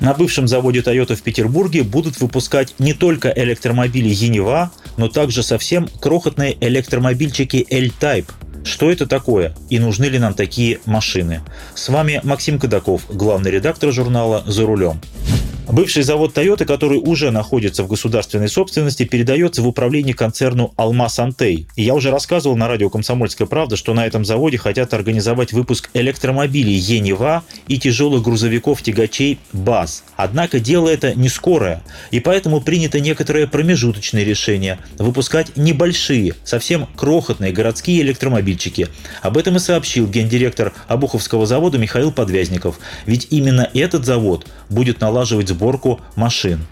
На бывшем заводе Toyota в Петербурге будут выпускать не только электромобили Енива, но также совсем крохотные электромобильчики L-Type. Что это такое и нужны ли нам такие машины? С вами Максим Кадаков, главный редактор журнала «За рулем». Бывший завод Toyota, который уже находится в государственной собственности, передается в управление концерну «Алмаз Антей». И я уже рассказывал на радио «Комсомольская правда», что на этом заводе хотят организовать выпуск электромобилей «Енива» и тяжелых грузовиков-тягачей «БАЗ». Однако дело это не скорое, и поэтому принято некоторое промежуточное решение – выпускать небольшие, совсем крохотные городские электромобильчики. Об этом и сообщил гендиректор Обуховского завода Михаил Подвязников. Ведь именно этот завод будет налаживать сборку машин.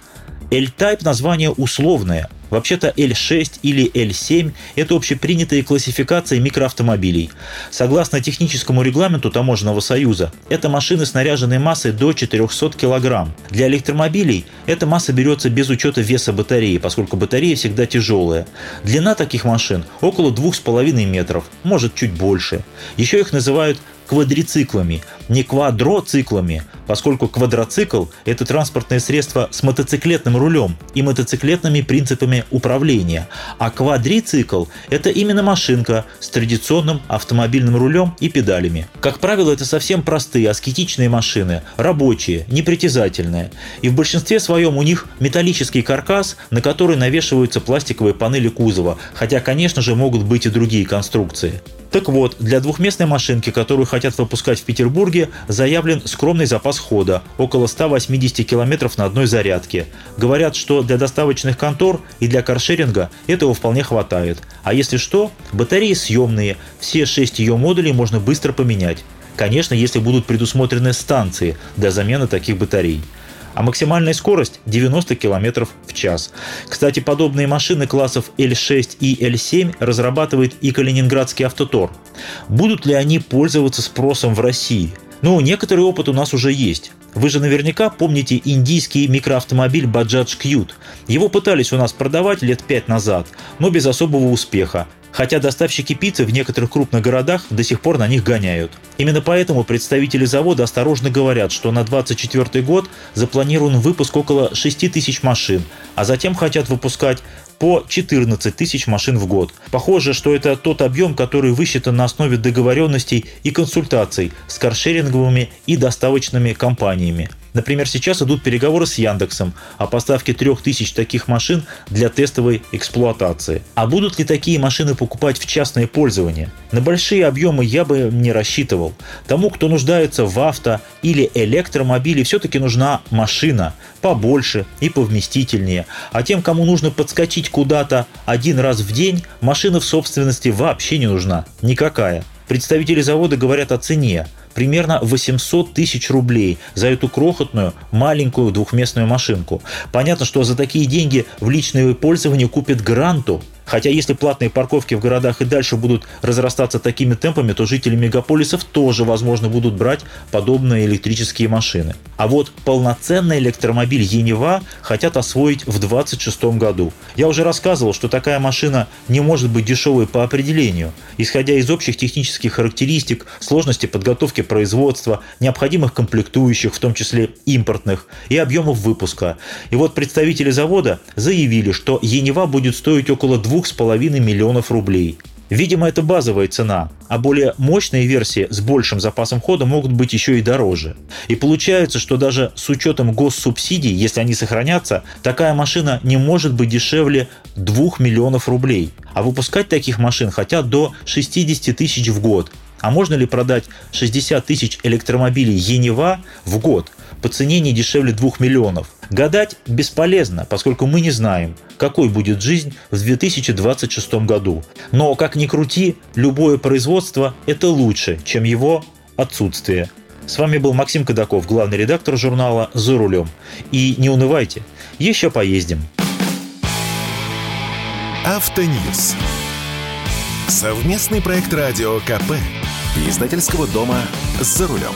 L-Type название условное. Вообще-то L6 или L7 – это общепринятые классификации микроавтомобилей. Согласно техническому регламенту Таможенного союза, это машины с наряженной массой до 400 кг. Для электромобилей эта масса берется без учета веса батареи, поскольку батарея всегда тяжелая. Длина таких машин около 2,5 метров, может чуть больше. Еще их называют квадрициклами, не квадроциклами, поскольку квадроцикл – это транспортное средство с мотоциклетным рулем и мотоциклетными принципами управления, а квадрицикл – это именно машинка с традиционным автомобильным рулем и педалями. Как правило, это совсем простые аскетичные машины, рабочие, непритязательные. И в большинстве своем у них металлический каркас, на который навешиваются пластиковые панели кузова, хотя, конечно же, могут быть и другие конструкции. Так вот, для двухместной машинки, которую хотят выпускать в Петербурге, заявлен скромный запас хода – около 180 км на одной зарядке. Говорят, что для доставочных контор и для каршеринга этого вполне хватает. А если что, батареи съемные, все 6 ее модулей можно быстро поменять. Конечно, если будут предусмотрены станции для замены таких батарей а максимальная скорость 90 км в час. Кстати, подобные машины классов L6 и L7 разрабатывает и Калининградский автотор. Будут ли они пользоваться спросом в России? Ну, некоторый опыт у нас уже есть. Вы же наверняка помните индийский микроавтомобиль Bajaj Qute. Его пытались у нас продавать лет пять назад, но без особого успеха хотя доставщики пиццы в некоторых крупных городах до сих пор на них гоняют. Именно поэтому представители завода осторожно говорят, что на 2024 год запланирован выпуск около 6 тысяч машин, а затем хотят выпускать по 14 тысяч машин в год. Похоже, что это тот объем, который высчитан на основе договоренностей и консультаций с каршеринговыми и доставочными компаниями. Например, сейчас идут переговоры с Яндексом о поставке 3000 таких машин для тестовой эксплуатации. А будут ли такие машины покупать в частное пользование? На большие объемы я бы не рассчитывал. Тому, кто нуждается в авто или электромобиле, все-таки нужна машина побольше и повместительнее. А тем, кому нужно подскочить куда-то один раз в день, машина в собственности вообще не нужна. Никакая. Представители завода говорят о цене примерно 800 тысяч рублей за эту крохотную маленькую двухместную машинку. Понятно, что за такие деньги в личное пользование купят гранту, Хотя если платные парковки в городах и дальше будут разрастаться такими темпами, то жители мегаполисов тоже, возможно, будут брать подобные электрические машины. А вот полноценный электромобиль Енива хотят освоить в 2026 году. Я уже рассказывал, что такая машина не может быть дешевой по определению, исходя из общих технических характеристик, сложности подготовки производства, необходимых комплектующих, в том числе импортных, и объемов выпуска. И вот представители завода заявили, что Енива будет стоить около 2 2,5 миллионов рублей. Видимо, это базовая цена, а более мощные версии с большим запасом хода могут быть еще и дороже. И получается, что даже с учетом госсубсидий, если они сохранятся, такая машина не может быть дешевле 2 миллионов рублей. А выпускать таких машин хотят до 60 тысяч в год. А можно ли продать 60 тысяч электромобилей Енива в год по цене не дешевле 2 миллионов? Гадать бесполезно, поскольку мы не знаем, какой будет жизнь в 2026 году. Но, как ни крути, любое производство – это лучше, чем его отсутствие. С вами был Максим Кадаков, главный редактор журнала «За рулем». И не унывайте, еще поездим. Автоньюз. Совместный проект радио КП. Издательского дома «За рулем».